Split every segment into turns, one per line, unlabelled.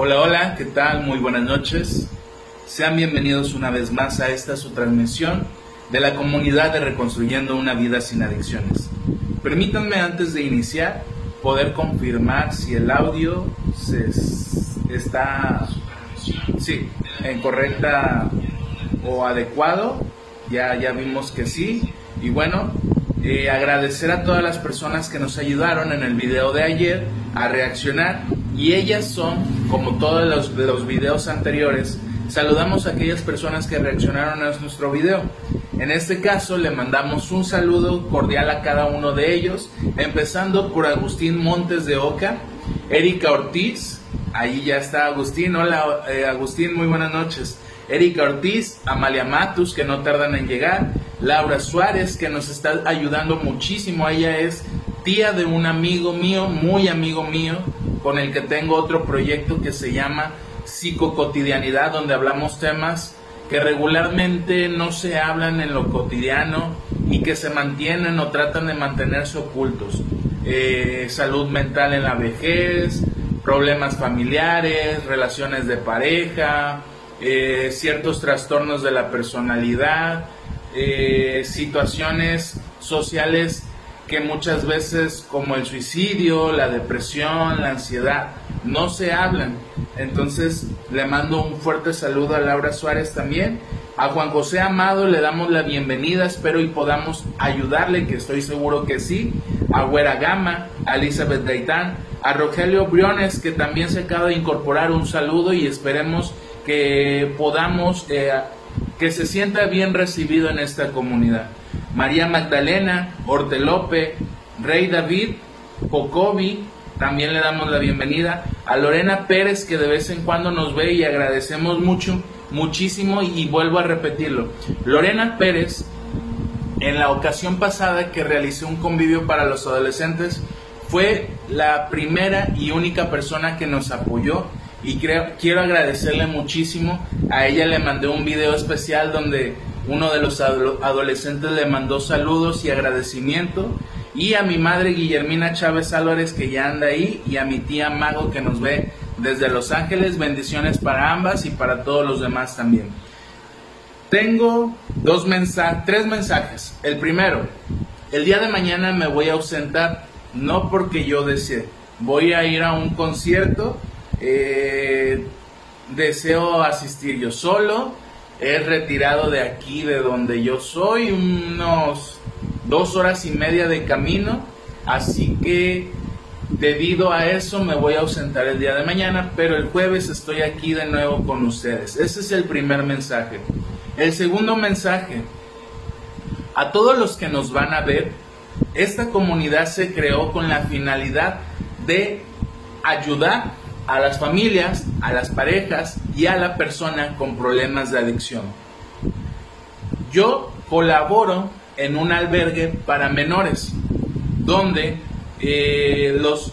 Hola, hola, ¿qué tal? Muy buenas noches. Sean bienvenidos una vez más a esta su transmisión de la comunidad de Reconstruyendo una vida sin adicciones. Permítanme antes de iniciar poder confirmar si el audio se está sí, en correcta o adecuado. Ya, ya vimos que sí. Y bueno, eh, agradecer a todas las personas que nos ayudaron en el video de ayer a reaccionar. Y ellas son, como todos los, los videos anteriores, saludamos a aquellas personas que reaccionaron a nuestro video. En este caso le mandamos un saludo cordial a cada uno de ellos, empezando por Agustín Montes de Oca, Erika Ortiz, ahí ya está Agustín, hola eh, Agustín, muy buenas noches. Erika Ortiz, Amalia Matus, que no tardan en llegar, Laura Suárez, que nos está ayudando muchísimo, ella es tía de un amigo mío, muy amigo mío, con el que tengo otro proyecto que se llama Psicocotidianidad, donde hablamos temas que regularmente no se hablan en lo cotidiano y que se mantienen o tratan de mantenerse ocultos. Eh, salud mental en la vejez, problemas familiares, relaciones de pareja, eh, ciertos trastornos de la personalidad, eh, situaciones sociales que muchas veces como el suicidio, la depresión, la ansiedad, no se hablan. Entonces le mando un fuerte saludo a Laura Suárez también. A Juan José Amado le damos la bienvenida, espero y podamos ayudarle, que estoy seguro que sí. A Güera Gama, a Elizabeth Gaitán, a Rogelio Briones, que también se acaba de incorporar un saludo y esperemos que podamos, eh, que se sienta bien recibido en esta comunidad. María Magdalena, Hortelope, Rey David, Cocobi, también le damos la bienvenida a Lorena Pérez que de vez en cuando nos ve y agradecemos mucho, muchísimo y, vuelvo a repetirlo. Lorena Pérez, en la ocasión pasada que realicé un convivio para los adolescentes, fue la primera y única persona que nos apoyó y quiero agradecerle muchísimo. A ella le mandé un video especial donde uno de los adolescentes le mandó saludos y agradecimiento y a mi madre Guillermina Chávez Álvarez que ya anda ahí y a mi tía Mago que nos ve desde Los Ángeles. Bendiciones para ambas y para todos los demás también. Tengo dos mensajes, tres mensajes. El primero, el día de mañana me voy a ausentar, no porque yo desee. Voy a ir a un concierto, eh, deseo asistir yo solo, he retirado de aquí, de donde yo soy, unos dos horas y media de camino, así que debido a eso me voy a ausentar el día de mañana, pero el jueves estoy aquí de nuevo con ustedes. Ese es el primer mensaje. El segundo mensaje, a todos los que nos van a ver, esta comunidad se creó con la finalidad de ayudar a las familias, a las parejas y a la persona con problemas de adicción. Yo colaboro en un albergue para menores, donde eh, los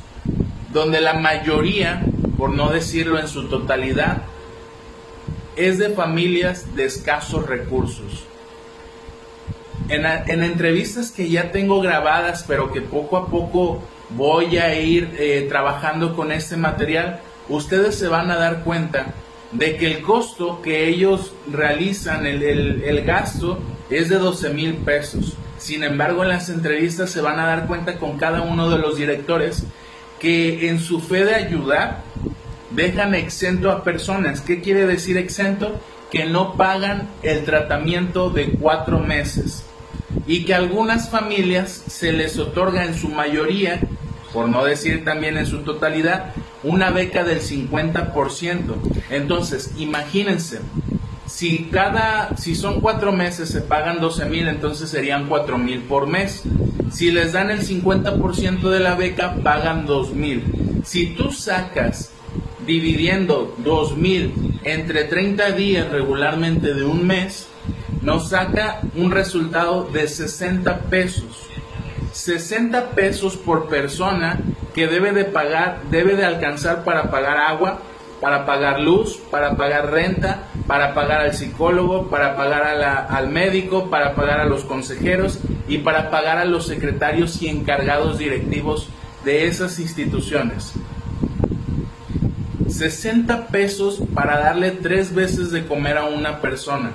donde la mayoría, por no decirlo en su totalidad, es de familias de escasos recursos. En, entrevistas que ya tengo grabadas, pero que poco a poco voy a ir eh, trabajando con este material, ustedes se van a dar cuenta de que el costo que ellos realizan, el, el gasto, es de 12 mil pesos. Sin embargo, en las entrevistas se van a dar cuenta con cada uno de los directores que en su fe de ayudar dejan exento a personas. ¿Qué quiere decir exento? Que no pagan el tratamiento de cuatro meses y que a algunas familias se les otorga en su mayoría, por no decir también en su totalidad, una beca del 50%. Entonces, imagínense, si cada, si son cuatro meses se pagan 12 mil, entonces serían cuatro mil por mes. Si les dan el 50% de la beca, pagan 2 mil. Si tú sacas dividiendo 2 mil entre 30 días regularmente de un mes, nos saca un resultado de 60 pesos. 60 pesos por persona que debe de pagar, debe de alcanzar para pagar agua, para pagar luz, para pagar renta, para pagar al psicólogo, para pagar al médico, para pagar a los consejeros y para pagar a los secretarios y encargados directivos de esas instituciones. 60 pesos para darle tres veces de comer a una persona.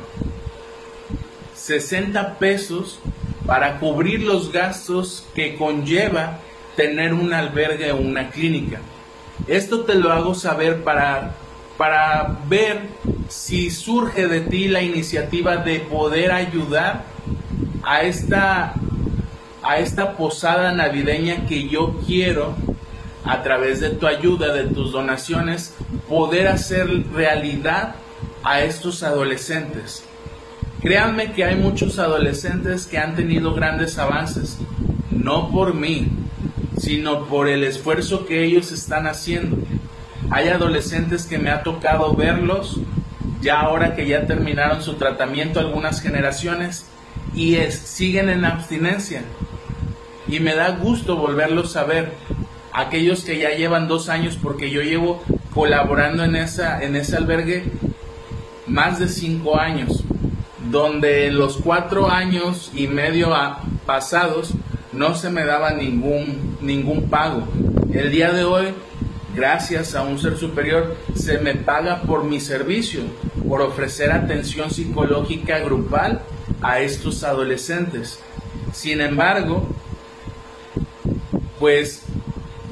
60 pesos para cubrir los gastos que conlleva tener un albergue o una clínica. Esto te lo hago saber para, para ver si surge de ti la iniciativa de poder ayudar a esta, a esta posada navideña que yo quiero a través de tu ayuda, de tus donaciones, poder hacer realidad a estos adolescentes. Créanme que hay muchos adolescentes que han tenido grandes avances, no por mí, sino por el esfuerzo que ellos están haciendo. Hay adolescentes que me ha tocado verlos, ya ahora que ya terminaron su tratamiento algunas generaciones, y siguen en abstinencia. Y me da gusto volverlos a ver, aquellos que ya llevan dos años, porque yo llevo colaborando en, ese albergue más de cinco años donde los cuatro años y medio pasados no se me daba ningún, ningún pago. El día de hoy, gracias a un ser superior, se me paga por mi servicio, por ofrecer atención psicológica grupal a estos adolescentes. Sin embargo, pues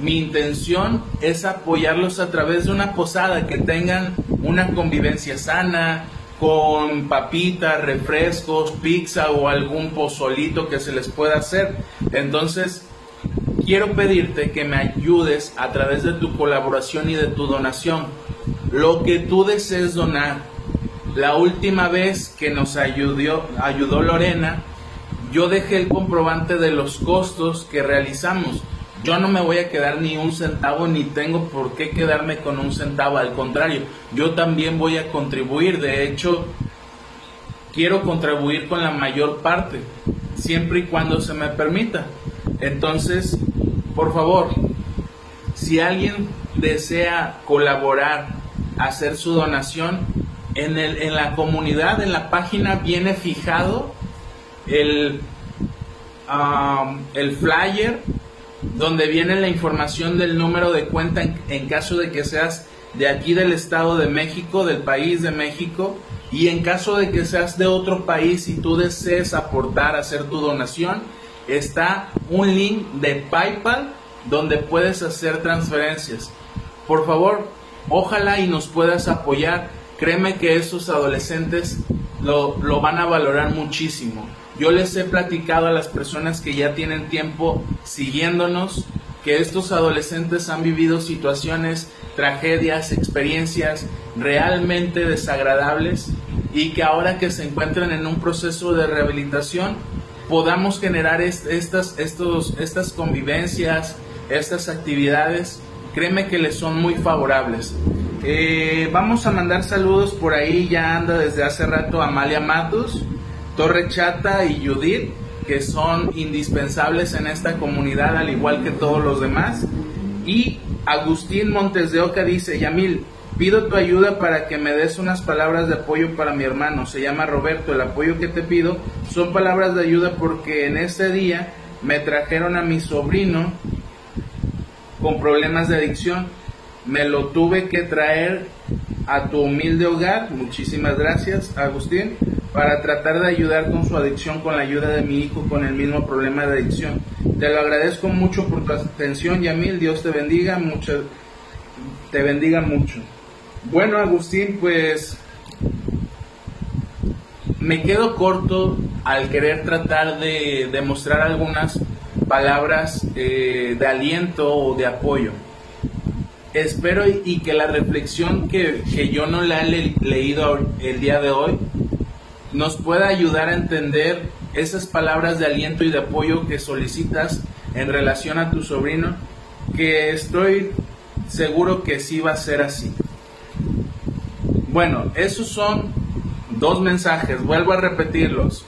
mi intención es apoyarlos a través de una posada, que tengan una convivencia sana, con papitas, refrescos, pizza o algún pozolito que se les pueda hacer. Entonces, quiero pedirte que me ayudes a través de tu colaboración y de tu donación. Lo que tú desees donar. La última vez que nos ayudó, ayudó Lorena, yo dejé el comprobante de los costos que realizamos yo no me voy a quedar ni un centavo ni tengo por qué quedarme con un centavo, al contrario, yo también voy a contribuir, de hecho, quiero contribuir con la mayor parte, siempre y cuando se me permita. Entonces, por favor, si alguien desea colaborar, hacer su donación, en, el, en la comunidad, en la página viene fijado el, um, el flyer donde viene la información del número de cuenta en, caso de que seas de aquí del Estado de México, del país de México, y en caso de que seas de otro país y tú desees aportar, hacer tu donación, está un link de PayPal donde puedes hacer transferencias. Por favor, ojalá y nos puedas apoyar. Créeme que esos adolescentes lo, lo van a valorar muchísimo. Yo les he platicado a las personas que ya tienen tiempo siguiéndonos que estos adolescentes han vivido situaciones, tragedias, experiencias realmente desagradables y que ahora que se encuentran en un proceso de rehabilitación podamos generar estas, estos, estas convivencias, estas actividades, créeme que les son muy favorables. Eh, vamos a mandar saludos por ahí, ya anda desde hace rato Amalia Matos. Torre Chata y Judith, que son indispensables en esta comunidad, al igual que todos los demás. Y Agustín Montes de Oca dice, Yamil, pido tu ayuda para que me des unas palabras de apoyo para mi hermano. Se llama Roberto. El apoyo que te pido son palabras de ayuda porque en este día me trajeron a mi sobrino con problemas de adicción. Me lo tuve que traer a tu humilde hogar. Muchísimas gracias, Agustín para tratar de ayudar con su adicción con la ayuda de mi hijo con el mismo problema de adicción. Te lo agradezco mucho por tu atención, Yamil. Dios te bendiga mucho. Te bendiga mucho. Bueno, Agustín, pues me quedo corto al querer tratar de demostrar algunas palabras eh, de aliento o de apoyo. Espero y, que la reflexión que, que yo no la he leído el día de hoy nos pueda ayudar a entender esas palabras de aliento y de apoyo que solicitas en relación a tu sobrino, que estoy seguro que sí va a ser así. Bueno, esos son dos mensajes, vuelvo a repetirlos.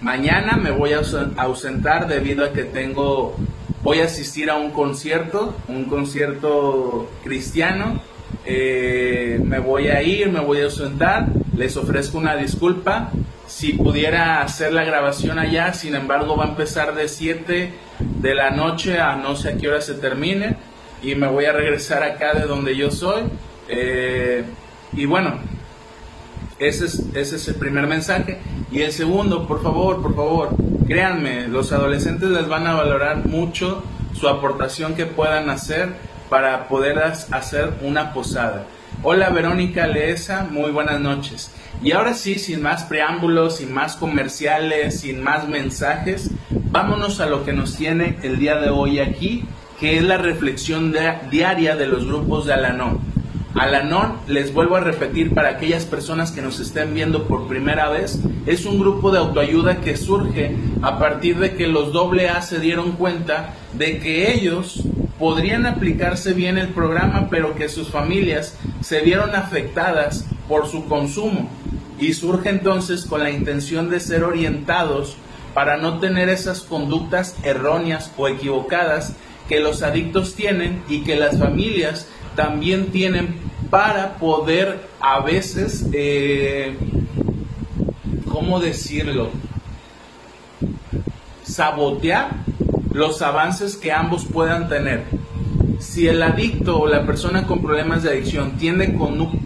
Mañana me voy a ausentar debido a que tengo, voy a asistir a un concierto, un concierto cristiano. Eh, me voy a ir, me voy a ausentar les ofrezco una disculpa. Si pudiera hacer la grabación allá, sin embargo va a empezar de 7 de la noche a no sé a qué hora se termine. y me voy a regresar acá de donde yo soy. Eh, y bueno, ese es, ese es el primer mensaje. Y el segundo, por favor, por favor, créanme, los adolescentes les van a valorar mucho su aportación que puedan hacer para poder hacer una posada. Hola Verónica Leesa, muy buenas noches. Y ahora sí, sin más preámbulos, sin más comerciales, sin más mensajes, vámonos a lo que nos tiene el día de hoy aquí, que es la reflexión diaria de los grupos de Alanón. Alanón, les vuelvo a repetir para aquellas personas que nos estén viendo por primera vez, es un grupo de autoayuda que surge a partir de que los AA se dieron cuenta de que ellos podrían aplicarse bien el programa, pero que sus familias se vieron afectadas por su consumo y surge entonces con la intención de ser orientados para no tener esas conductas erróneas o equivocadas que los adictos tienen y que las familias también tienen para poder a veces, eh, ¿cómo decirlo? Sabotear los avances que ambos puedan tener. Si el adicto o la persona con problemas de adicción tiene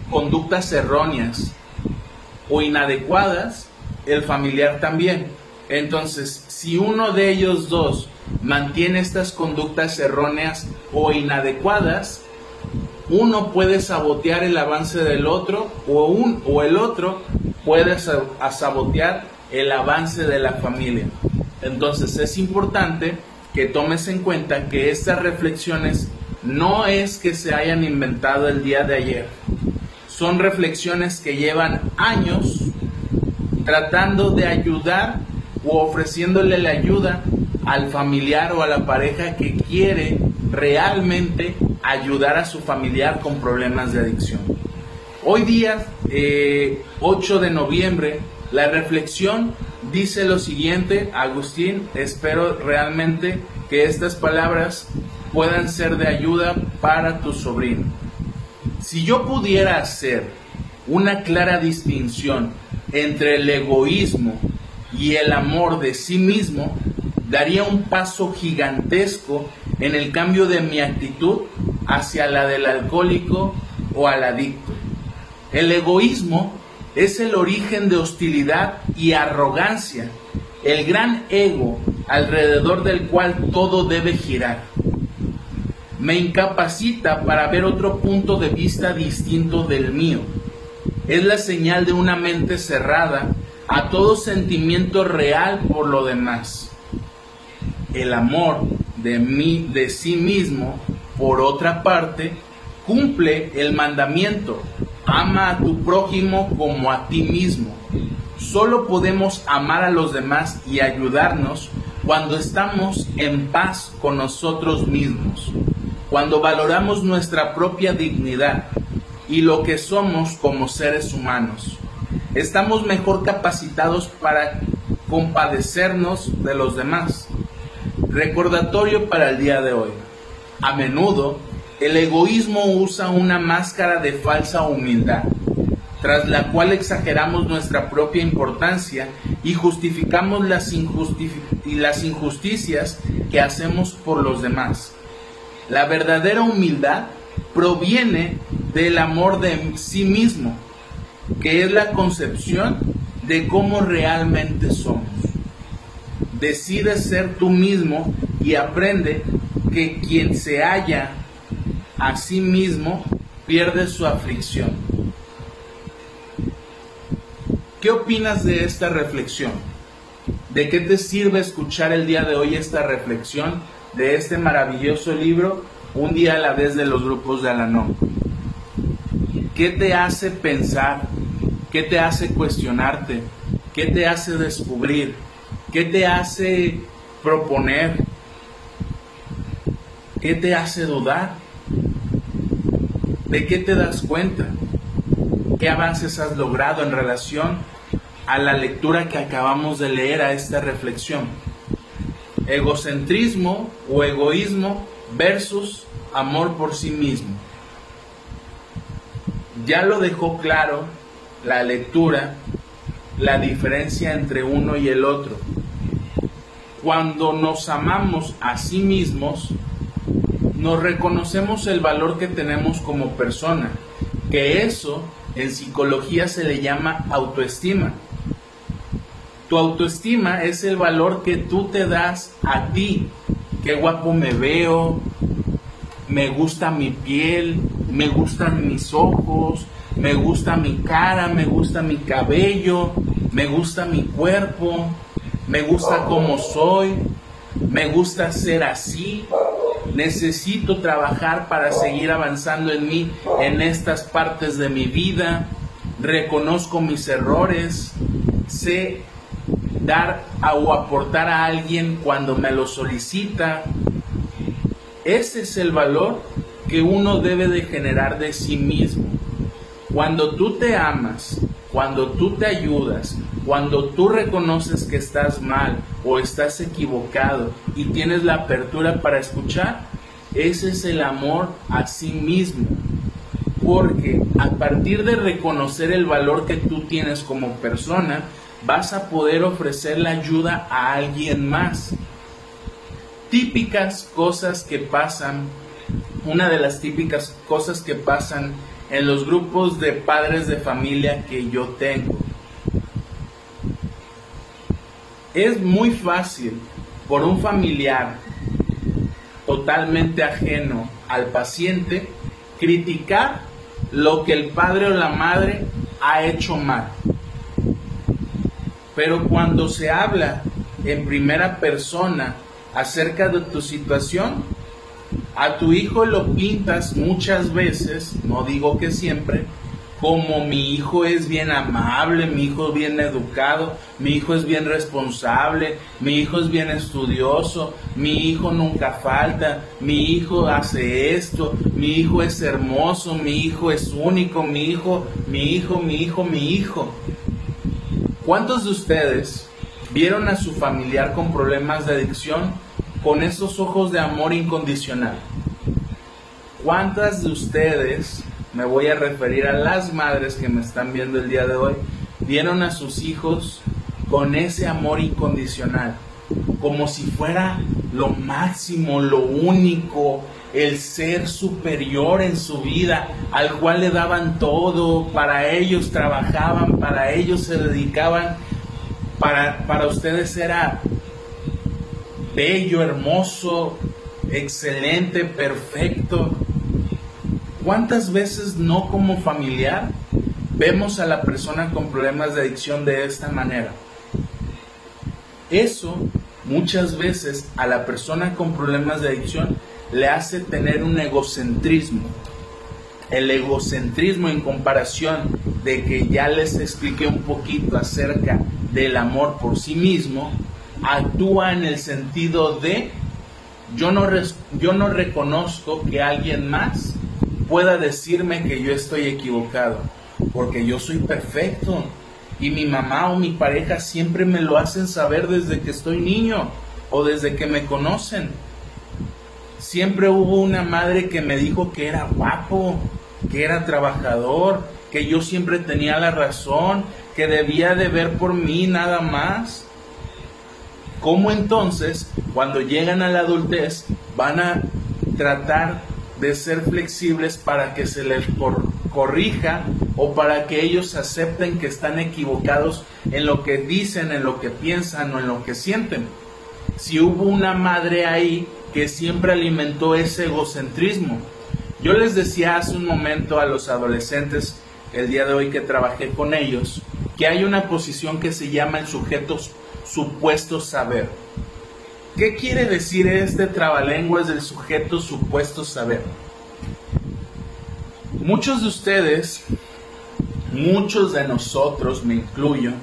conductas erróneas o inadecuadas, el familiar también. Entonces, si uno de ellos dos mantiene estas conductas erróneas o inadecuadas, uno puede sabotear el avance del otro o, un, o el otro puede sabotear el avance de la familia. Entonces es importante que tomes en cuenta que estas reflexiones no es que se hayan inventado el día de ayer. Son reflexiones que llevan años tratando de ayudar o ofreciéndole la ayuda al familiar o a la pareja que quiere realmente ayudar a su familiar con problemas de adicción. Hoy día, 8 eh, de noviembre, la reflexión dice lo siguiente, Agustín, espero realmente que estas palabras puedan ser de ayuda para tu sobrino. Si yo pudiera hacer una clara distinción entre el egoísmo y el amor de sí mismo, daría un paso gigantesco en el cambio de mi actitud hacia la del alcohólico o al adicto. El egoísmo es el origen de hostilidad y arrogancia, el gran ego alrededor del cual todo debe girar. Me incapacita para ver otro punto de vista distinto del mío. Es la señal de una mente cerrada a todo sentimiento real por lo demás. El amor de mí de sí mismo, por otra parte, cumple el mandamiento ama a tu prójimo como a ti mismo. Solo podemos amar a los demás y ayudarnos cuando estamos en paz con nosotros mismos, cuando valoramos nuestra propia dignidad y lo que somos como seres humanos. Estamos mejor capacitados para compadecernos de los demás. Recordatorio para el día de hoy. A menudo el egoísmo usa una máscara de falsa humildad, tras la cual exageramos nuestra propia importancia y justificamos las, injusticias que hacemos por los demás. La verdadera humildad proviene del amor de sí mismo, que es la concepción de cómo realmente somos. Decide ser tú mismo y aprende que quien se halla mismo pierde su aflicción. ¿Qué opinas de esta reflexión? ¿De qué te sirve escuchar el día de hoy esta reflexión de este maravilloso libro, Un día a la vez de los grupos de Alanón? ¿Qué te hace pensar? ¿Qué te hace cuestionarte? ¿Qué te hace descubrir? ¿Qué te hace proponer? ¿Qué te hace dudar? ¿De qué te das cuenta? ¿Qué avances has logrado en relación a la lectura que acabamos de leer a esta reflexión? Egocentrismo o egoísmo versus amor por sí mismo. Ya lo dejó claro la lectura, la diferencia entre uno y el otro. Cuando nos amamos a sí mismos, nos reconocemos el valor que tenemos como persona, que eso en psicología se le llama autoestima. Tu autoestima es el valor que tú te das a ti. Qué guapo me veo, me gusta mi piel, me gustan mis ojos, me gusta mi cara, me gusta mi cabello, me gusta mi cuerpo, me gusta cómo soy, me gusta ser así. Necesito trabajar para seguir avanzando en mí en estas partes de mi vida. Reconozco mis errores. Sé dar o aportar a alguien cuando me lo solicita. Ese es el valor que uno debe de generar de sí mismo. Cuando tú te amas, cuando tú te ayudas, cuando tú reconoces que estás mal o estás equivocado y tienes la apertura para escuchar, ese es el amor a sí mismo. Porque a partir de reconocer el valor que tú tienes como persona, vas a poder ofrecer la ayuda a alguien más. Típicas cosas que pasan, una de las típicas cosas que pasan en los grupos de padres de familia que yo tengo. Es muy fácil por un familiar totalmente ajeno al paciente criticar lo que el padre o la madre ha hecho mal. Pero cuando se habla en primera persona acerca de tu situación, a tu hijo lo pintas muchas veces, no digo que siempre, como mi hijo es bien amable, mi hijo es bien educado, mi hijo es bien responsable, mi hijo es bien estudioso, mi hijo nunca falta, mi hijo hace esto, mi hijo es hermoso, mi hijo es único, mi hijo, mi hijo, mi hijo, mi hijo. ¿Cuántos de ustedes vieron a su familiar con problemas de adicción con esos ojos de amor incondicional? ¿Cuántas de ustedes, me voy a referir a las madres que me están viendo el día de hoy, vieron a sus hijos con ese amor incondicional? Como si fuera lo máximo, lo único, el ser superior en su vida, al cual le daban todo, para ellos trabajaban, para ellos se dedicaban, para, para ustedes era bello, hermoso, excelente, perfecto. ¿Cuántas veces no como familiar vemos a la persona con problemas de adicción de esta manera? Eso muchas veces a la persona con problemas de adicción le hace tener un egocentrismo. El egocentrismo en comparación de que ya les expliqué un poquito acerca del amor por sí mismo, actúa en el sentido de yo no, yo no reconozco que alguien más pueda decirme que yo estoy equivocado, porque yo soy perfecto y mi mamá o mi pareja siempre me lo hacen saber desde que estoy niño o desde que me conocen. Siempre hubo una madre que me dijo que era guapo, que era trabajador, que yo siempre tenía la razón, que debía de ver por mí nada más. ¿Cómo entonces, cuando llegan a la adultez, van a tratar de ser flexibles para que se les corrija o para que ellos acepten que están equivocados en lo que dicen, en lo que piensan o en lo que sienten. Si hubo una madre ahí que siempre alimentó ese egocentrismo. Yo les decía hace un momento a los adolescentes, el día de hoy que trabajé con ellos, que hay una posición que se llama el sujeto supuesto saber. ¿Qué quiere decir este trabalenguas del sujeto supuesto saber? Muchos de ustedes, muchos de nosotros, me incluyo,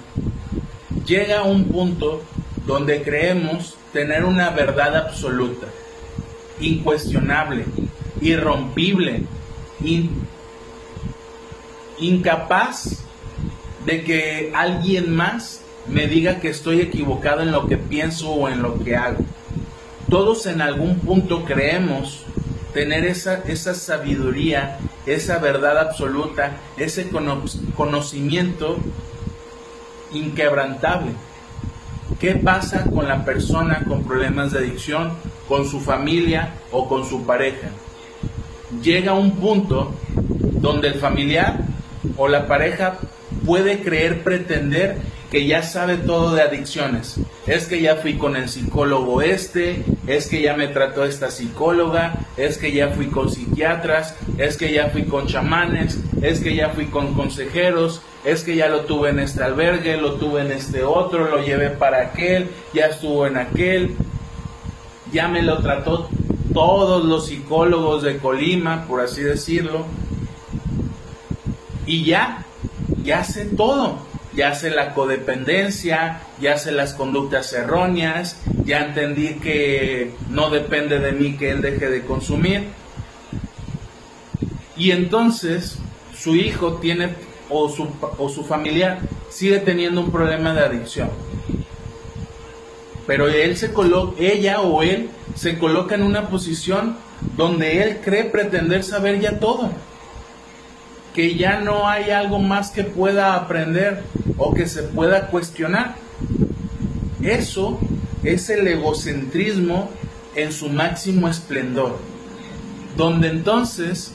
llega a un punto donde creemos tener una verdad absoluta, incuestionable, irrompible, incapaz de que alguien más me diga que estoy equivocado en lo que pienso o en lo que hago. Todos en algún punto creemos tener esa, esa sabiduría, esa verdad absoluta, ese conocimiento inquebrantable. ¿Qué pasa con la persona con problemas de adicción, con su familia o con su pareja? Llega un punto donde el familiar o la pareja puede creer, pretender que ya sabe todo de adicciones. Es que ya fui con el psicólogo este, es que ya me trató esta psicóloga, es que ya fui con psiquiatras, es que ya fui con chamanes, es que ya fui con consejeros, es que ya lo tuve en este albergue, lo tuve en este otro, lo llevé para aquel, ya estuvo en aquel, ya me lo trató todos los psicólogos de Colima, por así decirlo, y ya, ya sé todo. Ya sé la codependencia, ya sé las conductas erróneas, ya entendí que no depende de mí que él deje de consumir. Y entonces su hijo tiene o su, o su familiar sigue teniendo un problema de adicción. Pero él se ella o él se coloca en una posición donde él cree pretender saber ya todo que ya no hay algo más que pueda aprender o que se pueda cuestionar. Eso es el egocentrismo en su máximo esplendor, donde entonces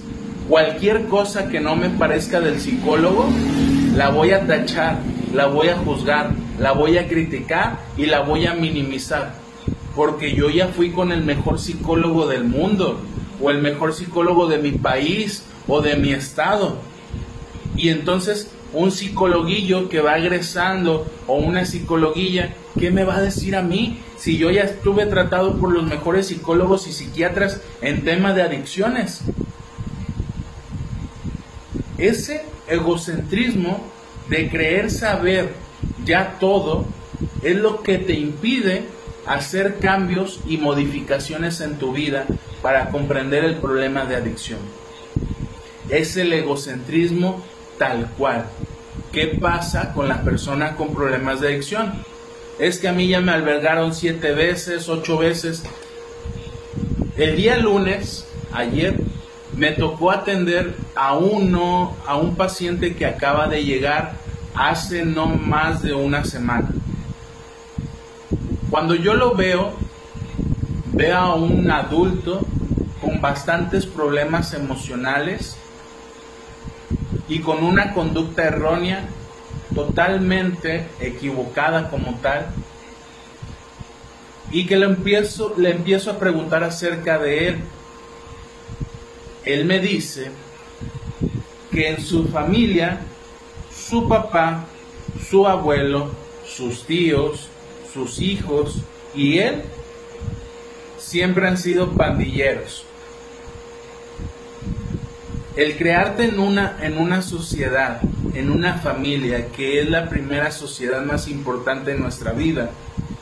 cualquier cosa que no me parezca del psicólogo, la voy a tachar, la voy a juzgar, la voy a criticar y la voy a minimizar, porque yo ya fui con el mejor psicólogo del mundo, o el mejor psicólogo de mi país, o de mi estado. Y entonces un psicologuillo que va agresando o una psicologuilla, ¿qué me va a decir a mí si yo ya estuve tratado por los mejores psicólogos y psiquiatras en tema de adicciones? Ese egocentrismo de creer saber ya todo es lo que te impide hacer cambios y modificaciones en tu vida para comprender el problema de adicción. Es el egocentrismo tal cual. ¿Qué pasa con la persona con problemas de adicción? Es que a mí ya me albergaron siete veces, ocho veces. El día lunes, ayer, me tocó atender a uno, a un paciente que acaba de llegar hace no más de una semana. Cuando yo lo veo, veo a un adulto con bastantes problemas emocionales, y con una conducta errónea, totalmente equivocada como tal, y que le empiezo, le empiezo a preguntar acerca de él. Él me dice que en su familia, su papá, su abuelo, sus tíos, sus hijos y él siempre han sido pandilleros. El crearte en una, en una sociedad, en una familia, que es la primera sociedad más importante en nuestra vida,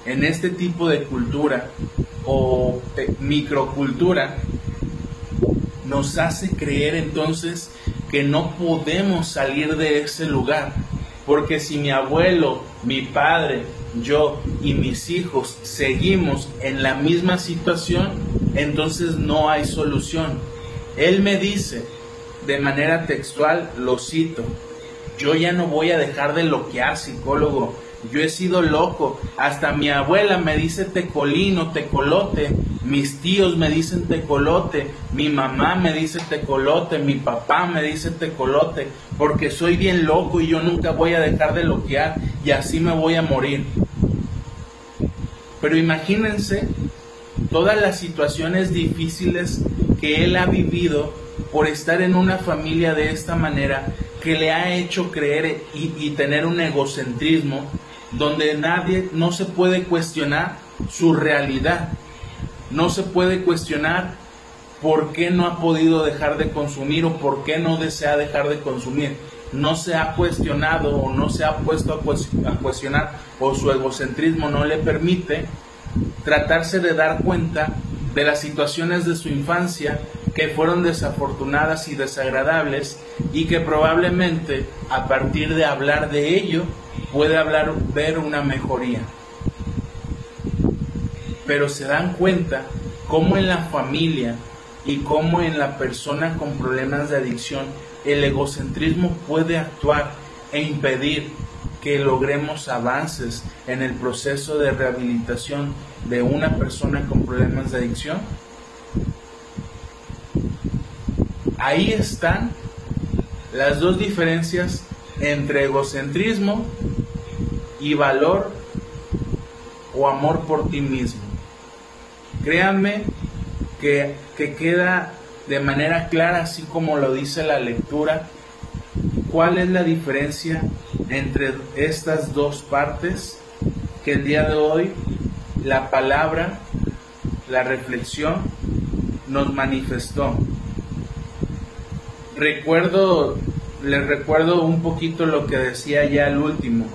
en este tipo de cultura o microcultura, nos hace creer entonces que no podemos salir de ese lugar. Porque si mi abuelo, mi padre, yo y mis hijos seguimos en la misma situación, entonces no hay solución. Él me dice, de manera textual, lo cito, yo ya no voy a dejar de loquear, psicólogo, yo he sido loco, hasta mi abuela me dice tecolino, tecolote, mis tíos me dicen tecolote, mi mamá me dice tecolote, mi papá me dice tecolote, porque soy bien loco y yo nunca voy a dejar de loquear y así me voy a morir. Pero imagínense todas las situaciones difíciles que él ha vivido por estar en una familia de esta manera que le ha hecho creer y, tener un egocentrismo donde nadie no se puede cuestionar su realidad, no se puede cuestionar por qué no ha podido dejar de consumir o por qué no desea dejar de consumir. No se ha cuestionado o no se ha puesto a cuestionar o su egocentrismo no le permite tratarse de dar cuenta de las situaciones de su infancia que fueron desafortunadas y desagradables y que probablemente a partir de hablar de ello puede hablar, ver una mejoría. Pero se dan cuenta cómo en la familia y cómo en la persona con problemas de adicción el egocentrismo puede actuar e impedir que logremos avances en el proceso de rehabilitación de una persona con problemas de adicción? Ahí están las dos diferencias entre egocentrismo y valor o amor por ti mismo. Créanme que, que queda de manera clara, así como lo dice la lectura, cuál es la diferencia entre estas dos partes que el día de hoy la palabra, la reflexión nos manifestó. Recuerdo, les recuerdo un poquito lo que decía ya el último.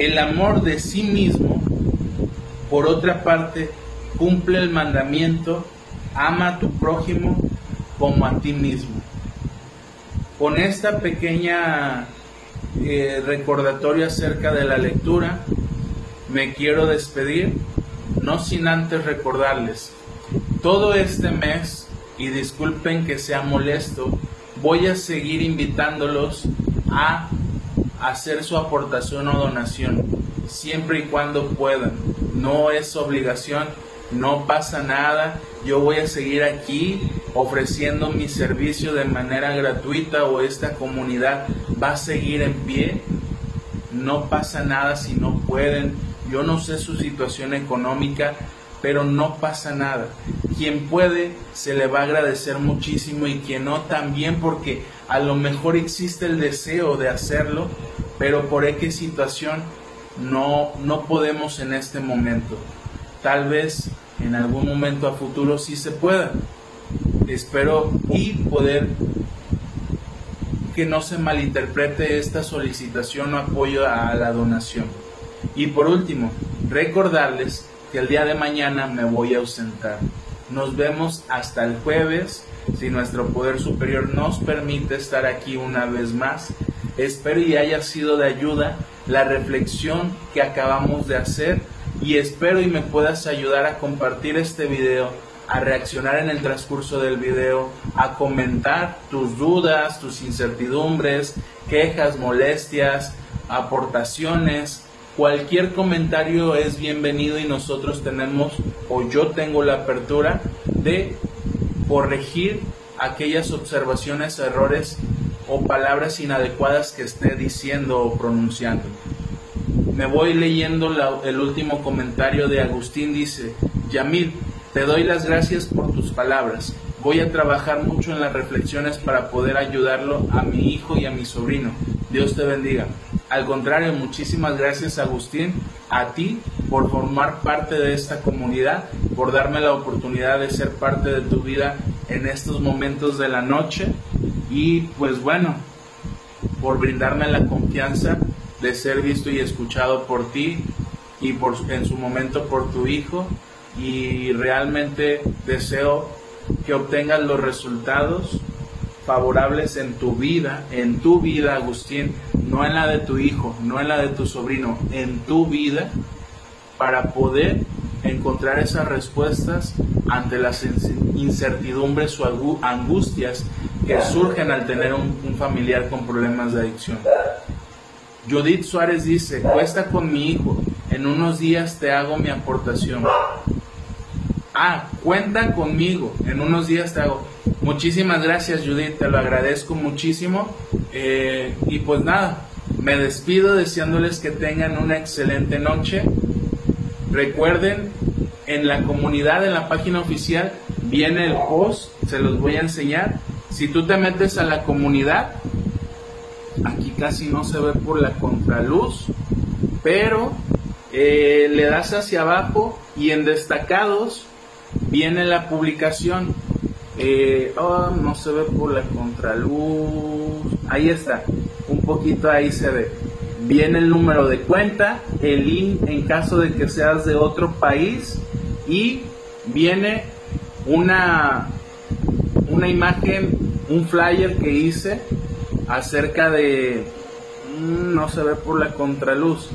El amor de sí mismo, por otra parte, cumple el mandamiento, ama a tu prójimo como a ti mismo. Con esta pequeña eh, recordatorio acerca de la lectura, me quiero despedir, no sin antes recordarles, todo este mes, y disculpen que sea molesto, voy a seguir invitándolos a hacer su aportación o donación, siempre y cuando puedan. No es obligación, no pasa nada, yo voy a seguir aquí ofreciendo mi servicio de manera gratuita o esta comunidad va a seguir en pie. No pasa nada si no pueden. Yo no sé su situación económica, pero no pasa nada. Quien puede se le va a agradecer muchísimo y quien no también porque a lo mejor existe el deseo de hacerlo, pero por X situación no, no podemos en este momento. Tal vez en algún momento a futuro sí se pueda. Espero y poder que no se malinterprete esta solicitación o apoyo a la donación. Y por último, recordarles que el día de mañana me voy a ausentar. Nos vemos hasta el jueves, si nuestro poder superior nos permite estar aquí una vez más. Espero y haya sido de ayuda la reflexión que acabamos de hacer y espero y me puedas ayudar a compartir este video, a reaccionar en el transcurso del video, a comentar tus dudas, tus incertidumbres, quejas, molestias, aportaciones. Cualquier comentario es bienvenido y nosotros tenemos o yo tengo la apertura de corregir aquellas observaciones, errores o palabras inadecuadas que esté diciendo o pronunciando. Me voy leyendo el último comentario de Agustín. Dice, Yamil, te doy las gracias por tus palabras. Voy a trabajar mucho en las reflexiones para poder ayudarlo a mi hijo y a mi sobrino. Dios te bendiga. Al contrario, muchísimas gracias Agustín, a ti por formar parte de esta comunidad, por darme la oportunidad de ser parte de tu vida en estos momentos de la noche y pues bueno, por brindarme la confianza de ser visto y escuchado por ti y por, en su momento por tu hijo. Y realmente deseo que obtengas los resultados favorables en tu vida, en tu vida Agustín, no en la de tu hijo, no en la de tu sobrino, en tu vida, para poder encontrar esas respuestas ante las incertidumbres o angustias que surgen al tener un, familiar con problemas de adicción. Judith Suárez dice, cuesta con mi hijo, en unos días te hago mi aportación. Ah, cuenta conmigo, en unos días te hago. Muchísimas gracias Judith, te lo agradezco muchísimo. Eh, y pues nada, me despido deseándoles que tengan una excelente noche. Recuerden, en la comunidad, en la página oficial, viene el post, se los voy a enseñar. Si tú te metes a la comunidad, aquí casi no se ve por la contraluz, pero eh, le das hacia abajo y en destacados viene la publicación. Eh, oh, no se ve por la contraluz. Ahí está, un poquito ahí se ve. Viene el número de cuenta, el link en caso de que seas de otro país y viene una, una imagen, un flyer que hice acerca de... Mm, no se ve por la contraluz.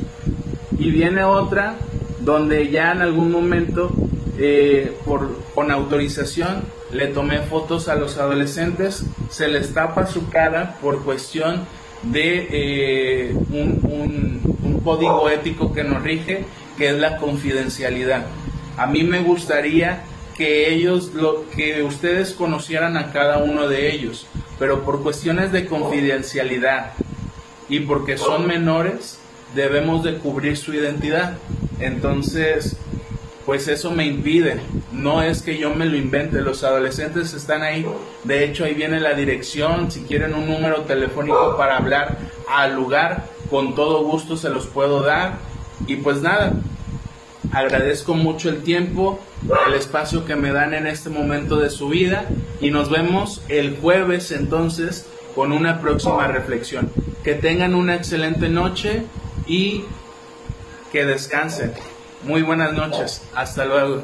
Y viene otra donde ya en algún momento, eh, por, con autorización, le tomé fotos a los adolescentes, se les tapa su cara por cuestión de eh, un, un código ético que nos rige, que es la confidencialidad. A mí me gustaría que ellos, lo, que ustedes conocieran a cada uno de ellos, pero por cuestiones de confidencialidad y porque son menores, debemos de cubrir su identidad. Entonces, pues eso me impide. No es que yo me lo invente, los adolescentes están ahí. De hecho, ahí viene la dirección. Si quieren un número telefónico para hablar al lugar, con todo gusto se los puedo dar. Y pues nada, agradezco mucho el tiempo, el espacio que me dan en este momento de su vida y nos vemos el jueves entonces con una próxima reflexión. Que tengan una excelente noche y que descansen. Muy buenas noches. Hasta luego.